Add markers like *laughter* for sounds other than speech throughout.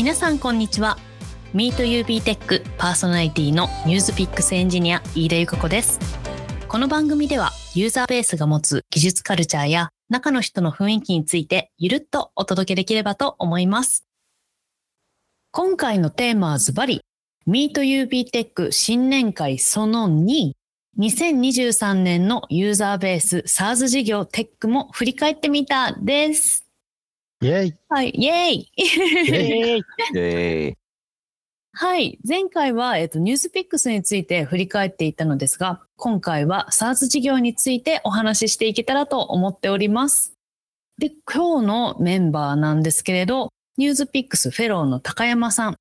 皆さんこんにちは。MeetUB テックパーソナリティの NewsPicks エンジニア飯田由香子です。この番組ではユーザーベースが持つ技術カルチャーや中の人の雰囲気についてゆるっとお届けできればと思います。今回のテーマはズバリ MeetUB テック新年会その2 2023年のユーザーベース SARS 事業テックも振り返ってみたです。イェイはい、イェーイイえはい、前回は、えっと、 NewsPicks について振り返っていたのですが、今回は SaaS 事業についてお話ししていけたらと思っております。で、今日のメンバーなんですけれど、 NewsPicks フェローの高山さん、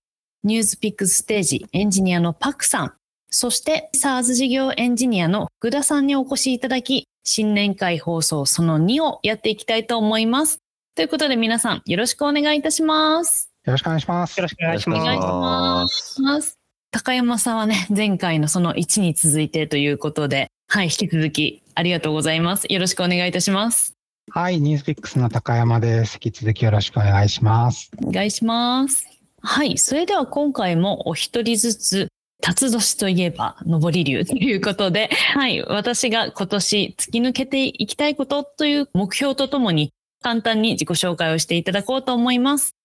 NewsPicks Stage エンジニアのパクさん、そして SaaS 事業エンジニアの福田さんにお越しいただき、新年会放送その2をやっていきたいと思います。ということで皆さんよろしくお願いいたします。よろしくお願いします。ー、よろしくお願いしお願いします。ます高山さんはね、前回のその1に続いてということで、はい、引き続きありがとうございます。よろしくお願いいたします。はい、ニュースピックスの高山です。引き続きよろしくお願いします。お願いします。はい、それでは今回もお一人ずつ、辰年といえば上り流ということで、はい、私が今年突き抜けていきたいことという目標とともに、簡単に自己紹介をしていただこうと思います。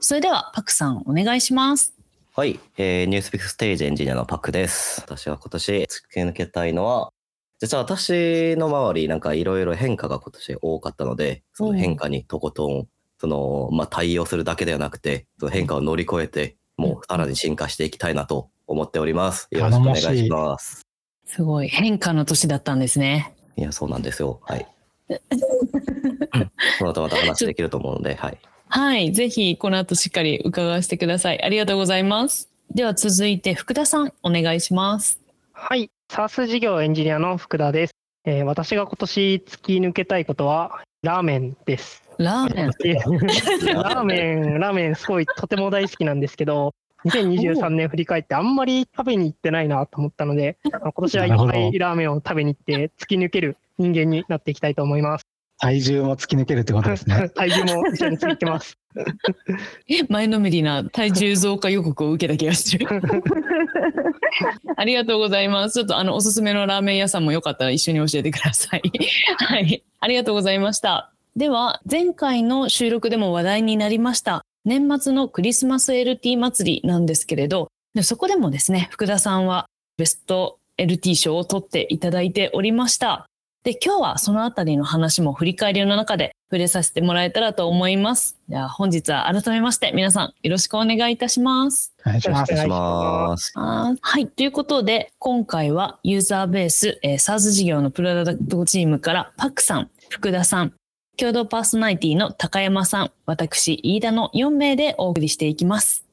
それでは、パクさんお願いします。はい、えー、 NewsPicks Stage エンジニアのパクです。私は今年突き抜けたいのは、実は私の周りなんかいろいろ変化が今年多かったので、その変化にとことん、その、まあ、対応するだけではなくて、その変化を乗り越えて、もうさらに進化していきたいなと思っております。よろしくお願いします。すごい変化の年だったんですね。いや、そうなんですよ。はい。この後また話できると思うので、はい。はい。ぜひ、この後しっかり伺わせてください。ありがとうございます。では続いて、福田さん、お願いします。はい、SaaS 事業エンジニアの福田です。えー私が今年突き抜けたいことは、ラーメンです。ラーメン。ラーメン、ラーメンすごいとても大好きなんですけど、2023年振り返ってあんまり食べに行ってないなと思ったので、あ *laughs* の今年はいっぱいラーメンを食べに行って突き抜ける人間になっていきたいと思います。体重も突き抜けるってことですね。*laughs* 体重も一緒についてます。*laughs* 前のめりな体重増加予告を受けた気がする。ありがとうございます。ちょっとあの、おすすめのラーメン屋さんもよかったら一緒に教えてください。はい。ありがとうございました。では、前回の収録でも話題になりました、年末のクリスマス LT 祭りなんですけれど、でそこでもですね、福田さんはベスト LT 賞を取っていただいておりました。で、今日はそのあたりの話も振り返りの中で触れさせてもらえたらと思います。では本日は改めまして皆さんよろしくお願いいたします。お願いしますはい。ということで、今回はユーザーベース、えー、SARS 事業のプロダクトチームからパクさん、福田さん、共同パーソナリティの高山さん、私、飯田の4名でお送りしていきます。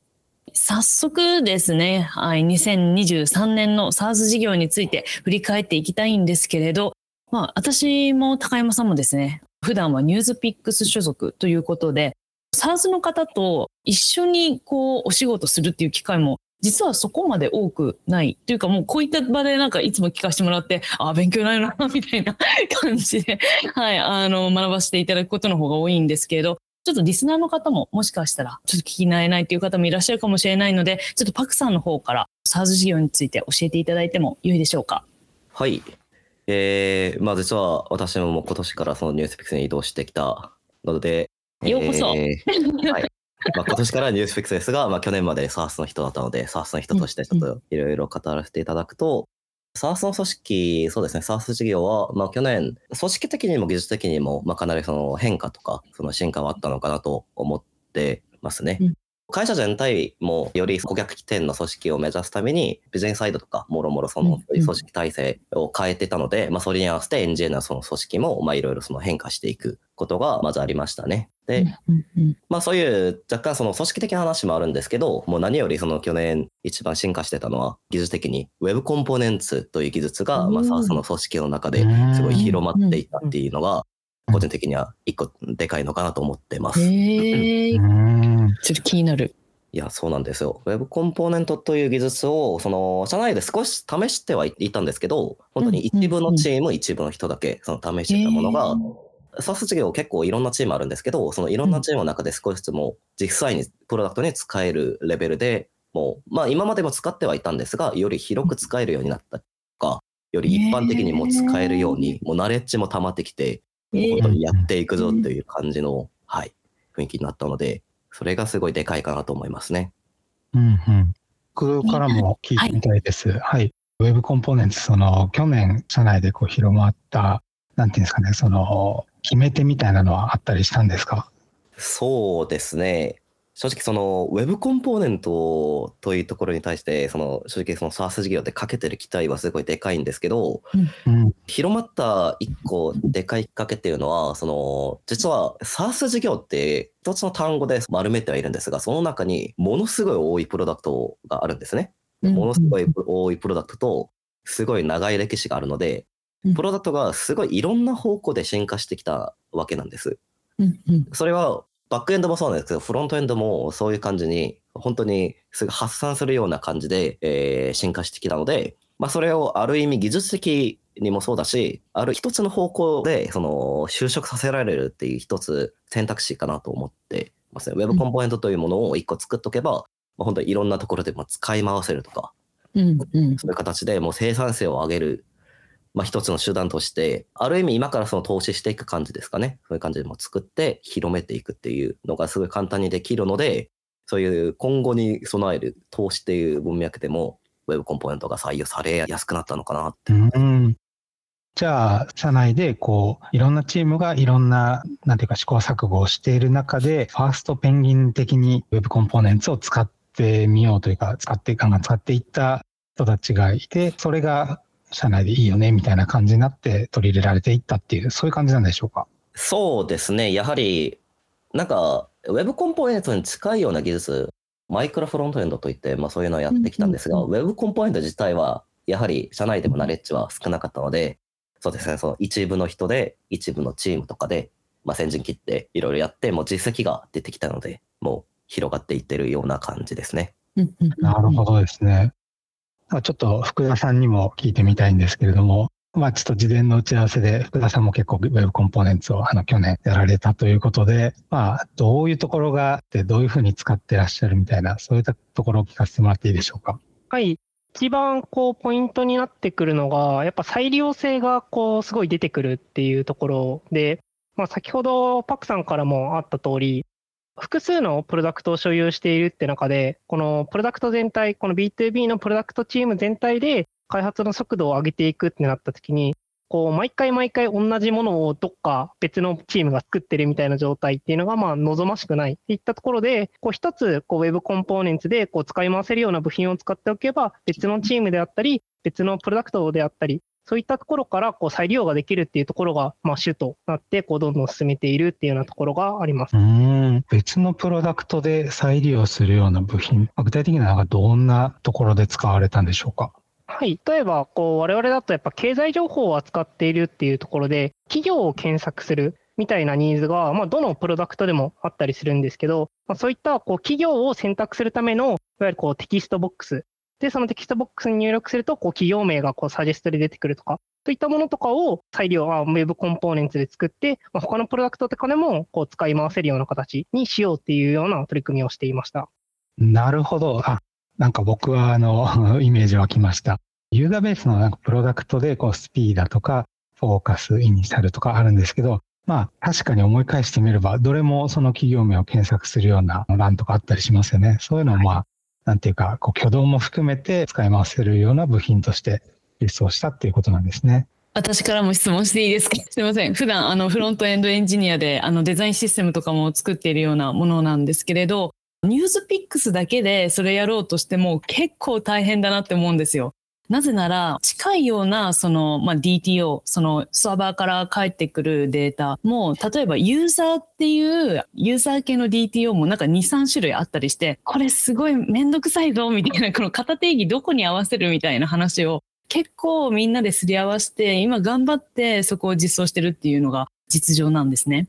早速ですね、はい、2023年の SARS 事業について振り返っていきたいんですけれど、まあ、私も高山さんもですね、普段はニュースピックス所属ということで、SARS の方と一緒にこうお仕事するっていう機会も実はそこまで多くないというかもうこういった場でなんかいつも聞かせてもらってああ勉強になるなみたいな *laughs* 感じで、はい、あの学ばせていただくことの方が多いんですけれどちょっとリスナーの方ももしかしたらちょっと聞き慣れないという方もいらっしゃるかもしれないのでちょっとパクさんの方から SARS 事業について教えていただいてもよいでしょうか？はい。えー、まあ実は私ももう今年からそのニュースピックスに移動してきたので、ようこそえーはい。まあ今年からニュースピックスですが、まあ去年まで SARS の人だったので、SARS の人としてちょっといろいろ語らせていただくと、SARS の組織、そうですね、SARS 事業は、まあ去年、組織的にも技術的にも、まあかなりその変化とか、その進化はあったのかなと思ってますね。うん会社全体もより顧客起点の組織を目指すために、ビジネスサイドとか、もろもろそのうん組織体制を変えてたので、まあそれに合わせてエンジニアのその組織も、まあいろいろその変化していくことがまずありましたね。で、まあそういう若干その組織的な話もあるんですけど、もう何よりその去年一番進化してたのは技術的に Web コンポーネンツという技術が、まあうん SaaS の組織の中ですごい広まっていったっていうのが、個人的には一個でかいのかなと思ってます。へえうーん。ちょっと気になる。いや、そうなんですよ。Web コンポーネントという技術を、その、社内で少し試してはいたんですけど、本当に一部のチーム、一部の人だけ、その試してたものが、SaaS 事業結構いろんなチームあるんですけど、そのいろんなチームの中で少しずつも実際にプロダクトに使えるレベルでもう、まあ今までも使ってはいたんですが、より広く使えるようになったとか、より一般的にも使えるように、もうナレッジも溜まってきて、本当にやっていくぞっていう感じの、はい、雰囲気になったので、それがすごいでかいかなと思いますね。うんうん。僕からも聞いてみたいです。はい。ウェブコンポーネンツ、その、去年、社内でこう広まった、なんていうんですかね、その、決め手みたいなのはあったりしたんですか？そうですね。正直その Web コンポーネントというところに対して、その正直その SaaS 事業でかけてる期待はすごいでかいんですけど、うん。広まった一個でかいきっかけっていうのは、その、実は SaaS 事業って一つの単語で丸めてはいるんですが、その中にものすごい多いプロダクトがあるんですね。ものすごい多いプロダクトと、すごい長い歴史があるのでうん、プロダクトがすごいいろんな方向で進化してきたわけなんです。うんうんそれはバックエンドもそうなんですけど、フロントエンドもそういう感じに、本当にすぐ発散するような感じで、えー進化してきたので、まあ、それをある意味技術的にもそうだし、ある一つの方向でその就職させられるっていう一つ選択肢かなと思ってますね。ウェブコンポーネントというものを一個作っとけば、まあ、本当にいろんなところでも使い回せるとか、うんうんそういう形でもう生産性を上げる、まあ、一つの手段として、ある意味今からその投資していく感じですかね。そういう感じでも作って広めていくっていうのがすごい簡単にできるので、そういう今後に備える投資っていう文脈でも、ウェブコンポーネントが採用されやすくなったのかなって。うん。じゃあ、社内で、こう、いろんなチームがいろんな、なんていうか試行錯誤をしている中で、ファーストペンギン的に Web コンポーネンツを使ってみようというか、使って、ガンガン使っていった人たちがいて、それが社内でいいよね、みたいな感じになって取り入れられていったっていう、そういう感じなんでしょうか？そうですね。やはり、なんか、ウェブコンポーネントに近いような技術、マイクロフロントエンドといって、まあそういうのをやってきたんですが、うんウェブコンポーネント自体は、やはり社内でもナレッジは少なかったので、そうですね、その一部の人で、一部のチームとかで、まあ先陣切っていろいろやって、もう実績が出てきたので、もう広がっていってるような感じですね。うんうんなるほどですね。あちょっと福田さんにも聞いてみたいんですけれども、まあちょっと事前の打ち合わせで福田さんも結構 Web コンポーネンツをあの去年やられたということで、まあどういうところがあってどういうふうに使ってらっしゃるみたいな、そういったところを聞かせてもらっていいでしょうか？はい。一番こうポイントになってくるのが、やっぱ再利用性がこうすごい出てくるっていうところで、まあ、先ほどパクさんからもあった通り、複数のプロダクトを所有しているって中で、このプロダクト全体、この B2B のプロダクトチーム全体で開発の速度を上げていくってなった時に、こう毎回毎回同じものをどっか別のチームが作ってるみたいな状態っていうのがまあ望ましくない。っていったところで、こう一つこう Web コンポーネンツでこう使い回せるような部品を使っておけば、別のチームであったり、別のプロダクトであったり、そういったところからこう再利用ができるっていうところが、まあ、主となって、こうどんどん進めているっていうようなところがありますう。ーん、別のプロダクトで再利用するような部品、まあ具体的にはなんかどんなところで使われたんでしょうか？はい。例えば、こう、我々だとやっぱ経済情報を扱っているっていうところで、企業を検索するみたいなニーズが、まあ、どのプロダクトでもあったりするんですけど、まあ、そういった、こう、企業を選択するための、いわゆるこう、テキストボックス。で、そのテキストボックスに入力すると、こう、企業名がこう、サジェストで出てくるとか、といったものとかを再利用、あ Web コンポーネンツで作って、まあ、他のプロダクトとかでも、こう、使い回せるような形にしようっていうような取り組みをしていました。なるほど。あ、なんか僕はあの、*laughs* イメージ湧きました。ユーザーベースのなんかプロダクトで、こう、スピーだとか、フォーカス、イニシャルとかあるんですけど、まあ、確かに思い返してみれば、どれもその企業名を検索するような欄とかあったりしますよね。そういうのをまあ、なんていうか、こう、挙動も含めて使い回せるような部品として輸送したっていうことなんですね。私からも質問していいですか？すみません。普段、あの、フロントエンドエンジニアで、あの、デザインシステムとかも作っているようなものなんですけれど、ニュースピックスだけでそれやろうとしても結構大変だなって思うんですよ。なぜなら、近いような、その、まあ、DTO、その、サーバーから返ってくるデータも、例えば、ユーザーっていう、ユーザー系の DTO もなんか2、3種類あったりして、これすごいめんどくさいぞ、みたいな、この型定義どこに合わせるみたいな話を結構みんなですり合わせて、今頑張ってそこを実装してるっていうのが実情なんですね。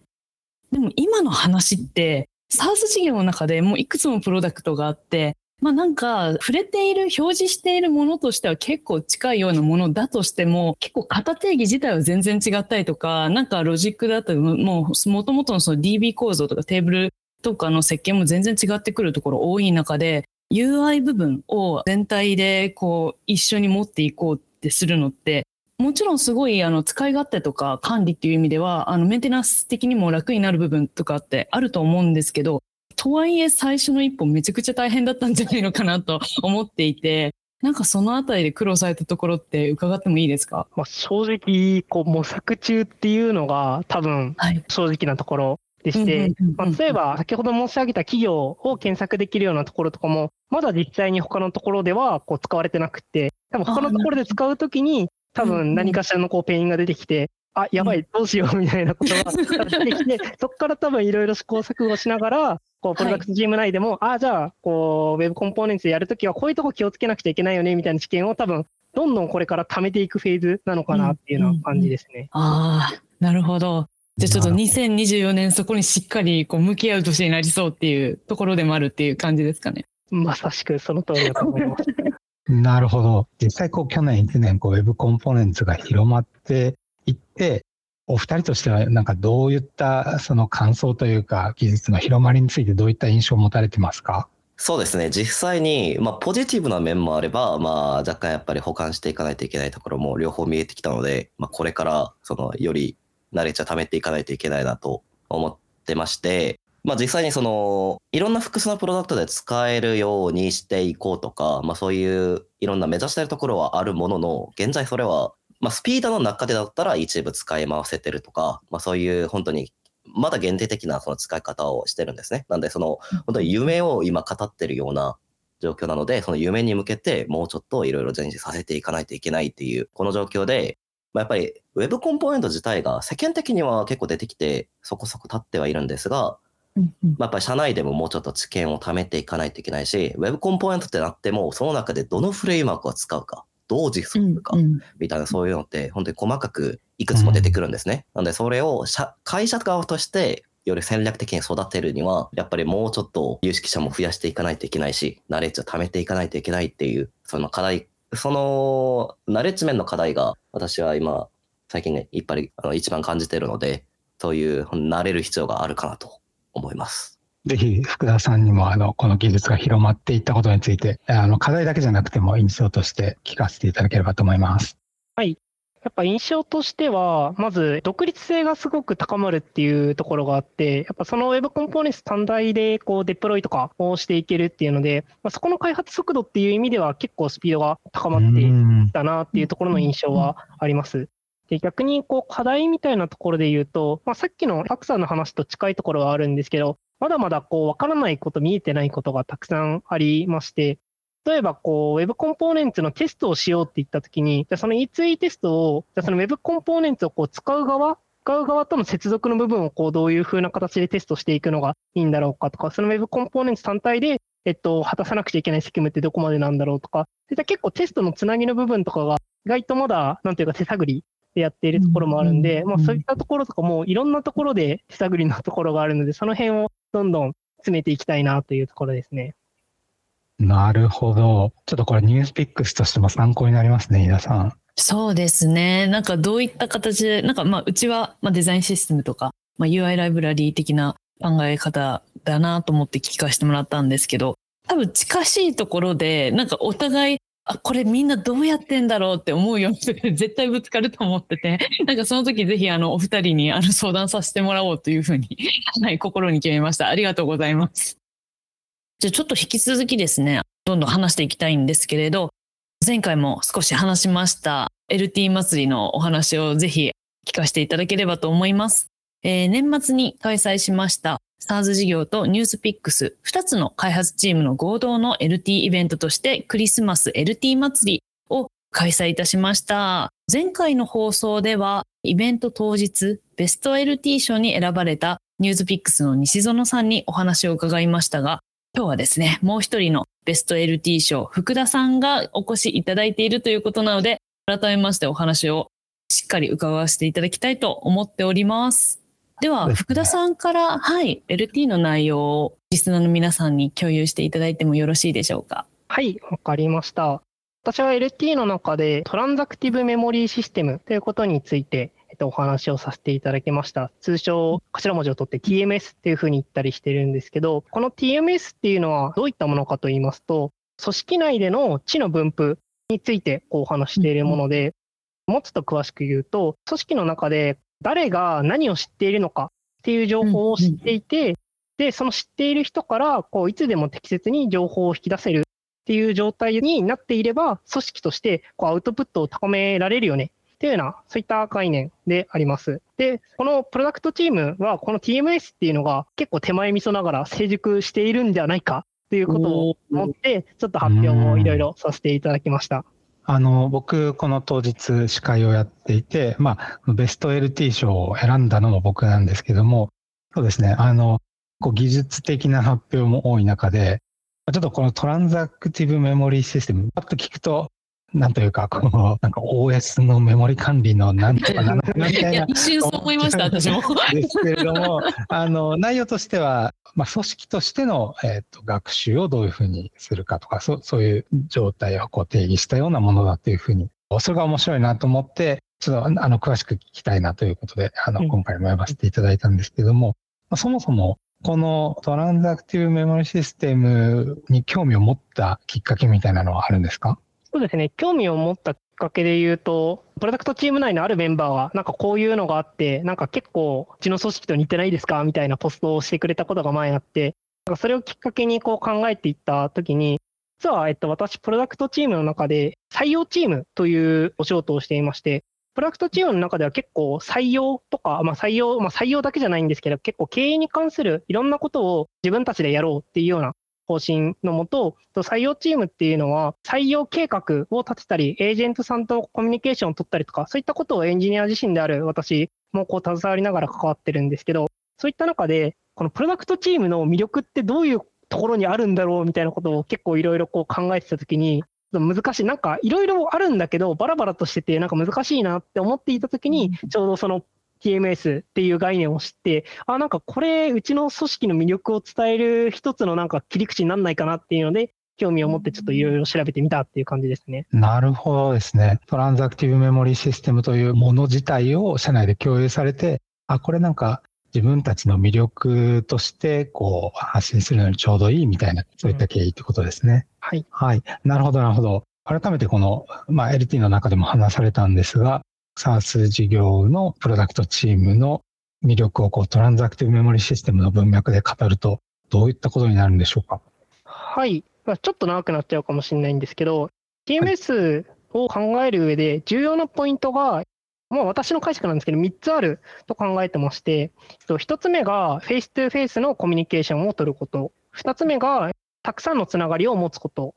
でも今の話って、SaaS 事業の中でもういくつもプロダクトがあって、まあなんか触れている、表示しているものとしては結構近いようなものだとしても、結構型定義自体は全然違ったりとか、なんかロジックだったり、もう元々のその DB 構造とかテーブルとかの設計も全然違ってくるところ多い中で、UI 部分を全体でこう一緒に持っていこうってするのって、もちろんすごいあの使い勝手とか管理っていう意味では、あのメンテナンス的にも楽になる部分とかってあると思うんですけど、とはいえ最初の一歩めちゃくちゃ大変だったんじゃないのかなと思っていて、なんかそのあたりで苦労されたところって伺ってもいいですか、まあ、正直、こう模索中っていうのが多分正直なところでして、まあ、例えば先ほど申し上げた企業を検索できるようなところとかも、まだ実際に他のところではこう使われてなくて、多分他のところで使うときに、多分何かしらのこうペインが出てきて、あ、やばい、どうしようみたいなことが出てきて、*laughs* そこから多分いろいろ試行錯誤しながら、こう、プロダクトチーム内でも、はい、あ、じゃあ、こう、 Web Components でやるときは、こういうとこ気をつけなくちゃいけないよね、みたいな知見を多分、どんどんこれから貯めていくフェーズなのかなっていうような感じですね。うんうんうん、ああ、なるほど。じゃあちょっと2024年そこにしっかりこう向き合う年になりそうっていうところでもあるっていう感じですかね。まさしくその通りだと思います。なるほど。実際こう去年1年こう Web コンポーネンツが広まっていって、お二人としてはなんかどういったその感想というか技術の広まりについてどういった印象を持たれてますか？そうですね。実際に、まあ、ポジティブな面もあれば、まあ、若干やっぱり保管していかないといけないところも両方見えてきたので、まあ、これから、その、より慣れちゃ貯めていかないといけないなと思ってまして、まあ、実際にその、いろんな複数のプロダクトで使えるようにしていこうとか、まあ、そういういろんな目指してるところはあるものの、現在それはまあ、スピードの中でだったら一部使い回せてるとか、まあ、そういう本当にまだ限定的なその使い方をしてるんですね。なんで、その本当に夢を今語ってるような状況なので、その夢に向けてもうちょっといろいろ前進させていかないといけないっていう、この状況で、まあ、やっぱり Web コンポーネント自体が世間的には結構出てきてそこそこ立ってはいるんですが、まあ、やっぱり社内でももうちょっと知見を貯めていかないといけないし、Web コンポーネントってなっても、その中でどのフレームワークを使うか。どう実装するか、みたいなそういうのって本当に細かくいくつも出てくるんですね。なのでそれを会社側としてより戦略的に育てるには、やっぱりもうちょっと有識者も増やしていかないといけないし、ナレッジを貯めていかないといけないっていう、その課題、そのナレッジ面の課題が私は今、最近ね、いっぱいあの一番感じているので、そういう慣れる必要があるかなと思います。ぜひ福田さんにもあのこの技術が広まっていったことについてあの課題だけじゃなくても印象として聞かせていただければと思います。はい。やっぱ印象としては、まず独立性がすごく高まるっていうところがあって、やっぱその Web コンポーネンツ単体でこうデプロイとかをしていけるっていうので、まあ、そこの開発速度っていう意味では結構スピードが高まっていったなっていうところの印象はあります。で逆にこう課題みたいなところで言うと、まあ、さっきのパクさんの話と近いところはあるんですけど、まだまだこう、わからないこと、見えてないことがたくさんありまして、例えばこう、Web コンポーネンツのテストをしようって言ったときに、じゃその E2E テストを、じゃその Web コンポーネンツをこう使う側、使う側との接続の部分をこう、どういう風な形でテストしていくのがいいんだろうかとか、その Web コンポーネンツ単体で、えっと、果たさなくちゃいけない責務ってどこまでなんだろうとか、そういった結構テストのつなぎの部分とかが、意外とまだ、なんていうか手探りでやっているところもあるんで、まあそういったところとかもいろんなところで手探りのところがあるので、その辺をどんどん詰めていきたいなというところですね。なるほど。ちょっとこれニュースピックスとしても参考になりますね、皆さん。そうですね。なんかどういった形で、なんかまあうちはまあデザインシステムとか、まあ、UI ライブラリー的な考え方だなと思って聞かせてもらったんですけど、多分近しいところで、なんかお互い、あ、これみんなどうやってんだろうって思うような人が *laughs* 絶対ぶつかると思ってて、*laughs* なんかその時ぜひあのお二人にあの相談させてもらおうというふうに、*laughs* はい、心に決めました。ありがとうございます。じゃあちょっと引き続きですね、どんどん話していきたいんですけれど、前回も少し話しました LT 祭りのお話をぜひ聞かせていただければと思います。えー、年末に開催しました SARS 事業とニュースピックス2つの開発チームの合同の LT イベントとしてクリスマス LT 祭りを開催いたしました。前回の放送ではイベント当日ベスト LT 賞に選ばれたニュースピックスの西園さんにお話を伺いましたが、今日はですね、もう一人のベスト LT 賞、福田さんがお越しいただいているということなので、改めましてお話をしっかり伺わせていただきたいと思っております。では、福田さんから、はい、LT の内容をリスナーの皆さんに共有していただいてもよろしいでしょうか？はい、わかりました。私は LT の中でトランザクティブメモリーシステムということについて、えっと、お話をさせていただきました。通称、頭文字を取って TMS っていうふうに言ったりしてるんですけど、この TMS っていうのはどういったものかと言いますと、組織内での知の分布についてこうお話しているもので、もうちょっと詳しく言うと、組織の中で誰が何を知っているのかっていう情報を知っていて、で、その知っている人から、こう、いつでも適切に情報を引き出せるっていう状態になっていれば、組織としてこうアウトプットを高められるよねっていうような、そういった概念であります。で、このプロダクトチームは、この TMS っていうのが結構手前味噌ながら成熟しているんじゃないかということを思って、ちょっと発表をいろいろさせていただきました。あの、僕、この当日司会をやっていて、まあ、ベスト LT 賞を選んだのも僕なんですけども、そうですね、あの、こう技術的な発表も多い中で、ちょっとこのトランザクティブメモリーシステム、パッと聞くと、なんというか、この、なんか OS のメモリ管理のなんとか *laughs* なのかなみたいな一瞬そう思いました、私も。ですけれども、あの、内容としては、まあ、組織としての、えっ、と、学習をどういうふうにするかとか、そう、そういう状態をこう定義したようなものだというふうに、それが面白いなと思って、ちょっと、あの、詳しく聞きたいなということで、あの、うん今回も呼ばせていただいたんですけども、まあそもそも、このトランザクティブメモリシステムに興味を持ったきっかけみたいなのはあるんですか？そうですね、興味を持ったきっかけで言うと、プロダクトチーム内のあるメンバーが、なんかこういうのがあって、なんか結構、うちの組織と似てないですか？みたいなポストをしてくれたことが前あって、なんかそれをきっかけにこう考えていったときに、実は、えっと、私、プロダクトチームの中で、採用チームというお仕事をしていまして、プロダクトチームの中では結構採用とか、まあ採用、まあ採用だけじゃないんですけど、結構経営に関するいろんなことを自分たちでやろうっていうような方針のもと、と採用チームっていうのは、採用計画を立てたり、エージェントさんとコミュニケーションを取ったりとか、そういったことをエンジニア自身である私もこう携わりながら関わってるんですけど、そういった中で、このプロダクトチームの魅力ってどういうところにあるんだろうみたいなことを結構いろいろこう考えてたときに、難しい。なんかいろいろあるんだけど、バラバラとしてて、なんか難しいなって思っていたときに、ちょうどその TMS っていう概念を知って、あ、なんかこれ、うちの組織の魅力を伝える一つのなんか切り口にならないかなっていうので、興味を持ってちょっといろいろ調べてみたっていう感じですね。なるほどですね。トランザクティブメモリーシステムというもの自体を社内で共有されて、あ、これなんか自分たちの魅力としてこう発信するのにちょうどいいみたいな、そういった経緯ってことですね。はい。はい。なるほど、なるほど。改めてこの、まあ、LT の中でも話されたんですが、SaaS 事業のプロダクトチームの魅力をこうトランザクティブメモリシステムの文脈で語ると、どういったことになるんでしょうか？はい。まあちょっと長くなっちゃうかもしれないんですけど、TMS を考える上で重要なポイントが、まあ私の解釈なんですけど、3つあると考えてまして、1つ目がフェイス2フェイスのコミュニケーションを取ること。2つ目がたくさんのつながりを持つこと。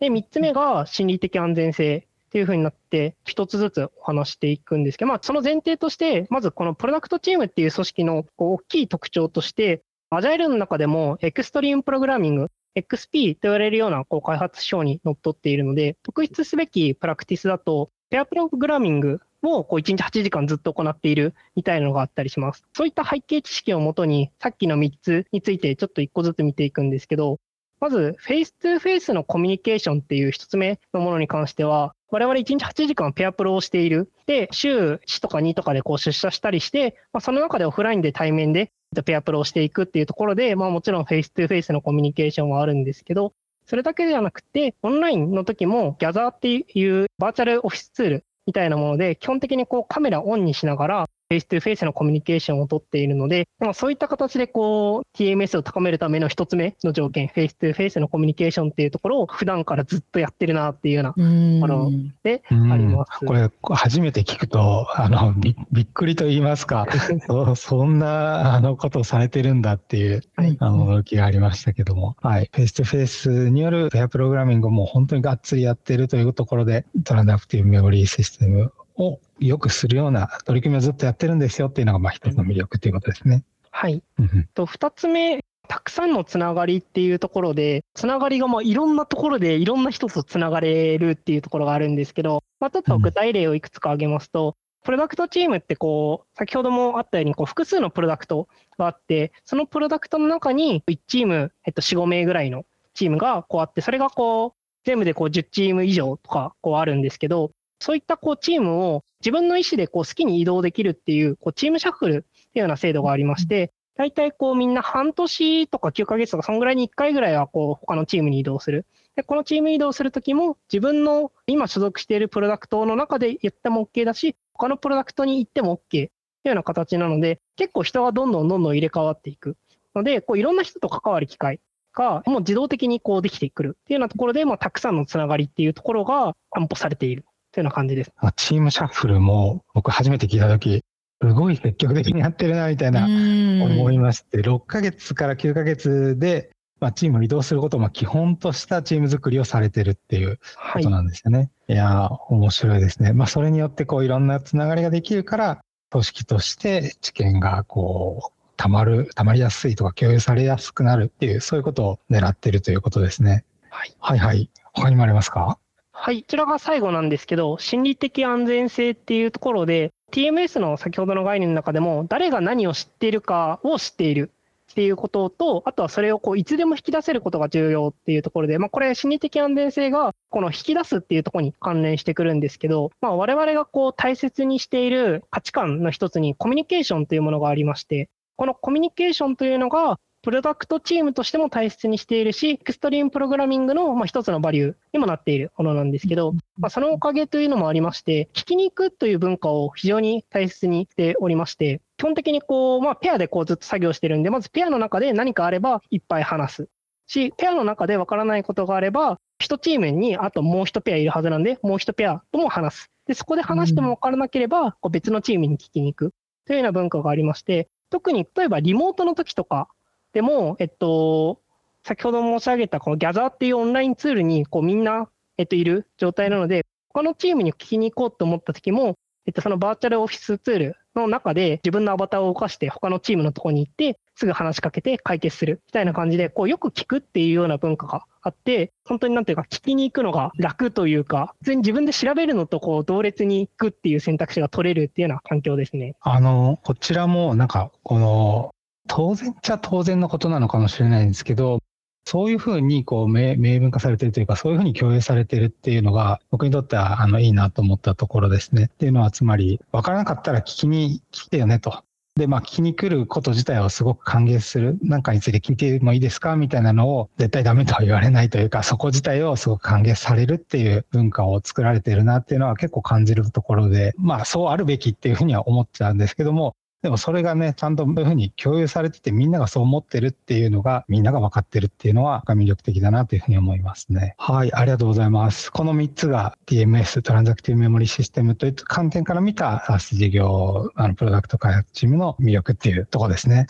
で、3つ目が心理的安全性。っていうふうになって、一つずつお話していくんですけど、まあ、その前提として、まずこのプロダクトチームっていう組織のこう大きい特徴として、アジャイルの中でもエクストリームプログラミング、XP と言われるようなこう開発手法にのっとっているので、特筆すべきプラクティスだと、ペアプログラミングをこう1日8時間ずっと行っているみたいなのがあったりします。そういった背景知識をもとに、さっきの3つについてちょっと1個ずつ見ていくんですけど、まず、フェイス2フェイスのコミュニケーションっていう1つ目のものに関しては、我々1日8時間ペアプロをしている。で、週1とか2とかでこう出社したりして、まあ、その中でオフラインで対面でペアプロをしていくっていうところで、まあもちろんフェイス2フェイスのコミュニケーションはあるんですけど、それだけではなくて、オンラインの時も Gather っていうバーチャルオフィスツールみたいなもので、基本的にこうカメラオンにしながら、フェイス2フェイスのコミュニケーションをとっているので、まあ、そういった形でこう TMS を高めるための一つ目の条件、フェイス2フェイスのコミュニケーションっていうところを普段からずっとやってるなっていうようなうん。あのでうんあります。これ、初めて聞くと、あの、びびっくりと言いますか、*laughs* そそんな、あの、ことをされてるんだっていう、はい。あの、驚きがありましたけども、はい。 face to face によるペアプログラミングをもう本当にがっつりやっているというところで、 transactive memory system を良くするような取り組みをずっとやってるんですよっていうのが、まあ、一つの魅力ということですね。はい。うんうんと、二つ目、たくさんのつながりっていうところで、つながりがまあいろんなところでいろんな人とつながれるっていうところがあるんですけど、まあ、ちょっと具体例をいくつか挙げますと、プロダクトチームってこう、先ほどもあったようにこう複数のプロダクトがあって、そのプロダクトの中に1チーム、えっと、4、5名ぐらいのチームがこうあって、それがこう、全部でこう10チーム以上とかこうあるんですけど、そういったこうチームを自分の意思でこう好きに移動できるっていうこうチームシャッフルっていうような制度がありまして、大体こうみんな半年とか9ヶ月とか、そんぐらいに1回ぐらいはこう他のチームに移動する。で、このチーム移動するときも自分の今所属しているプロダクトの中で言っても OK だし、他のプロダクトに行っても OK というような形なので、結構人がどんどんどんどん入れ替わっていく。ので、こういろんな人と関わる機会がもう自動的にこうできてくるっていうようなところで、まあ、たくさんのつながりっていうところが担保されているというような感じです。チームシャッフルも僕初めて聞いたとき、すごい積極的にやってるなみたいな思いまして、6ヶ月から9ヶ月で、まあ、チームを移動することを基本としたチーム作りをされてるっていうことなんですよね。はい、いや面白いですね。まあ、それによってこういろんなつながりができるから、組織として知見がこう、たまる、たまりやすいとか共有されやすくなるっていう、そういうことを狙ってるということですね。はい。はいはい。他にもありますか？はい。こちらが最後なんですけど、心理的安全性っていうところで、TMS の先ほどの概念の中でも、誰が何を知っているかを知っているっていうことと、あとはそれをこういつでも引き出せることが重要っていうところで、まあ、これ心理的安全性がこの引き出すっていうところに関連してくるんですけど、まあ、我々がこう大切にしている価値観の一つにコミュニケーションというものがありまして、このコミュニケーションというのがプロダクトチームとしても大切にしているし、エクストリームプログラミングのまあ一つのバリューにもなっているものなんですけど、まあ、そのおかげというのもありまして、聞きに行くという文化を非常に大切にしておりまして、基本的にこう、まあ、ペアでこうずっと作業してるんで、まずペアの中で何かあればいっぱい話すし、ペアの中でわからないことがあれば、一チームにあともう一ペアいるはずなんで、もう一ペアとも話す。で、そこで話してもわからなければ、こう別のチームに聞きに行くというような文化がありまして、特に例えばリモートの時とかでも、えっと、先ほど申し上げたこのギャザーっていうオンラインツールにこうみんな、えっと、いる状態なので、他のチームに聞きに行こうと思った時も、えっと、そのバーチャルオフィスツールの中で自分のアバターを動かして他のチームのとこに行ってすぐ話しかけて解決するみたいな感じでこうよく聞くっていうような文化があって本当になんていうか聞きに行くのが楽というか普通に自分で調べるのとこう同列に行くっていう選択肢が取れるっていうような環境ですね。あのこちらもなんかこの当然っちゃ当然のことなのかもしれないんですけど、そういうふうにこう明文化されてるというか、そういうふうに共有されてるっていうのが、僕にとってはあのいいなと思ったところですね。っていうのは、つまり、分からなかったら聞きに来てよねと。で、まあ、聞きに来ること自体をすごく歓迎する。なんかについて聞いてもいいですかみたいなのを絶対ダメとは言われないというか、そこ自体をすごく歓迎されるっていう文化を作られてるなっていうのは結構感じるところで、まあ、そうあるべきっていうふうには思っちゃうんですけども、でもそれがね、ちゃんとそういうふうに共有されてて、みんながそう思ってるっていうのが、みんなが分かってるっていうのは、魅力的だなというふうに思いますね。はい、ありがとうございます。この3つが TMS、トランザクティブメモリシステムという観点から見た SaaS 事業、あの、プロダクト開発チームの魅力っていうところですね。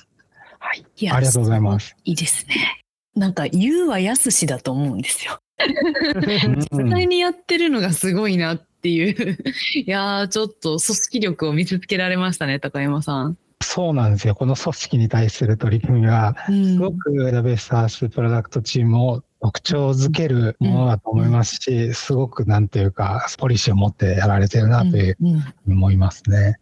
はい。ありがとうございます。いいですね。なんか、言うはやすしだと思うんですよ。*laughs* 実際にやってるのがすごいなっっていう *laughs* いやー、ちょっと組織力を見せつけられましたね、高山さん。そうなんですよ。この組織に対する取り組みは、すごくウェブベースサースプロダクトチームを特徴づけるものだと思いますし、うん、すごくなんていうか、ポリシーを持ってやられてるなという思いますね。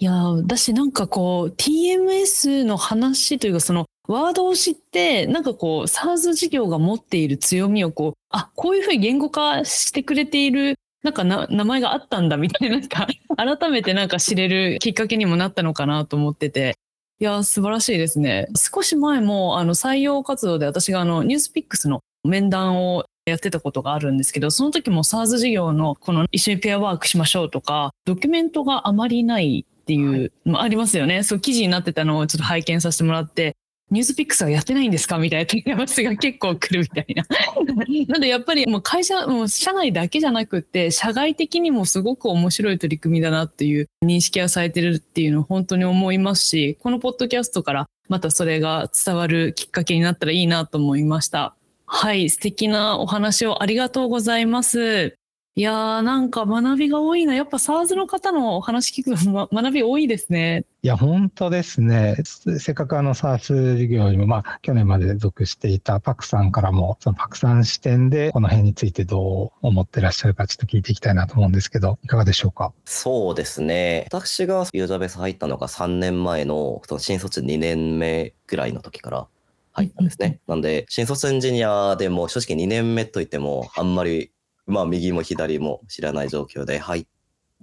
いやだしなんかこう、TMS の話というか、そのワードを知って、なんかこう、SARS 事業が持っている強みをこう、あ、こういうふうに言語化してくれているなんかな名前があったんだみたいな、なんか *laughs* 改めてなんか知れるきっかけにもなったのかなと思ってて。いや、素晴らしいですね。少し前も、あの、採用活動で私があの、ニュースピックスの面談をやってたことがあるんですけど、その時も SARS 事業のこの一緒にペアワークしましょうとか、ドキュメントがあまりないっていうのありますよね。はい、そう、記事になってたのをちょっと拝見させてもらって、ニュースピックスはやってないんですか？みたいな問い合わせが結構来るみたいな。*laughs* なんでやっぱりもう会社、もう社内だけじゃなくて、社外的にもすごく面白い取り組みだなっていう認識がされてるっていうのを本当に思いますし、このポッドキャストからまたそれが伝わるきっかけになったらいいなと思いました。はい、素敵なお話をありがとうございます。いやーなんか学びが多いな。やっぱ SARS の方のお話聞くと、*laughs* ま、学び多いですね。いや、本当ですね。せっかくあの SARS 事業にも、まあ、去年まで属していたパクさんからも、そのパクさん視点で、この辺についてどう思ってらっしゃるか、ちょっと聞いていきたいなと思うんですけど、いかがでしょうか？そうですね。私がユーザーベース入ったのが3年前の、その新卒2年目ぐらいの時から入ったんですね。なんで、新卒エンジニアでも正直2年目といっても、あんまりまあ右も左も知らない状況で入っ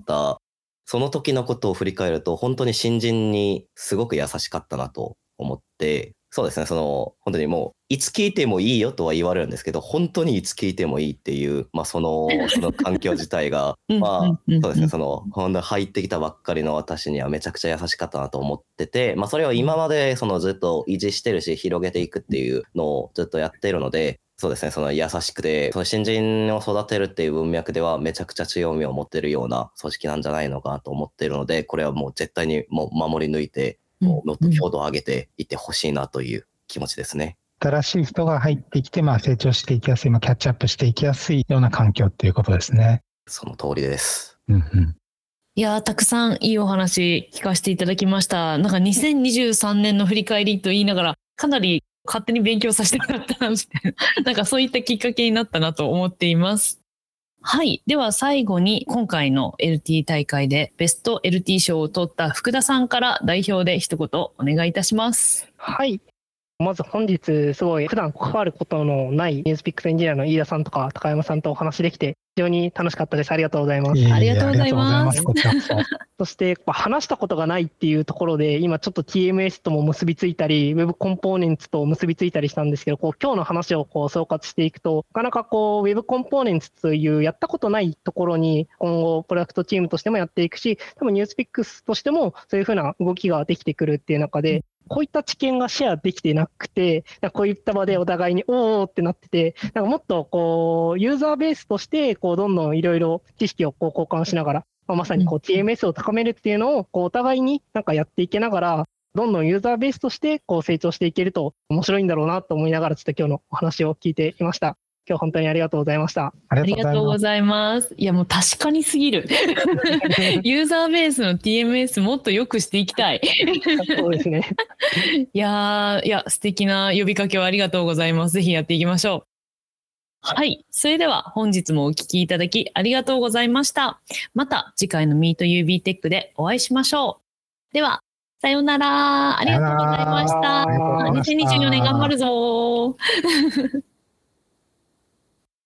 た。その時のことを振り返ると本当に新人にすごく優しかったなと思って。そうですね。その本当にもういつ聞いてもいいよとは言われるんですけど本当にいつ聞いてもいいっていう、まあ、そのその環境自体が。*laughs* まあそうですね。その本当に入ってきたばっかりの私にはめちゃくちゃ優しかったなと思ってて、まあ、それを今までそのずっと維持してるし広げていくっていうのをずっとやっているのでそうですね、その優しくて、その新人を育てるっていう文脈ではめちゃくちゃ強みを持ってるような組織なんじゃないのかなと思ってるので、これはもう絶対にもう守り抜いて、もっと強度を上げていってほしいなという気持ちですね。新しい人が入ってきて、まあ、成長していきやすい、まあ、キャッチアップしていきやすいような環境っていうことですね。その通りです。うんうんいやたくさんいいお話聞かせていただきました。なんか2023年の振り返りと言いながら、かなり勝手に勉強させてもらったな、みたいな。*laughs* なんかそういったきっかけになったなと思っています。はい。では最後に今回の LT 大会でベスト LT 賞を取った福田さんから代表で一言お願いいたします。はい。まず本日、すごい普段関わることのない NewsPicks エンジニアの飯田さんとか高山さんとお話できて、非常に楽しかったです。ありがとうございます。ありがとうございます。そして、話したことがないっていうところで、今ちょっと TMS とも結びついたり、Web コンポーネンツと結びついたりしたんですけど、こう今日の話をこう総括していくと、なかなかこう Web コンポーネンツというやったことないところに、今後プロダクトチームとしてもやっていくし、多分 NewsPicks としてもそういうふうな動きができてくるっていう中で、こういった知見がシェアできてなくて、こういった場でお互いにおーってなってて、なんかもっとこう、ユーザーベースとして、こう、どんどんいろいろ知識をこう交換しながら、まあ、まさにこう TMS を高めるっていうのを、こう、お互いになんかやっていけながら、どんどんユーザーベースとしてこう成長していけると面白いんだろうなと思いながら、ちょっと今日のお話を聞いていました。今日本当にありがとうございました。ありがとうございます。いやもう確かにすぎる。*laughs* ユーザーベースの TMS もっと良くしていきたい。そうですね。*laughs* いやいや素敵な呼びかけをありがとうございます。ぜひやっていきましょう。はい。それでは本日もお聞きいただきありがとうございました。また次回の MeetUB テックでお会いしましょう。では、さようなら。ありがとうございました。2024年頑張るぞ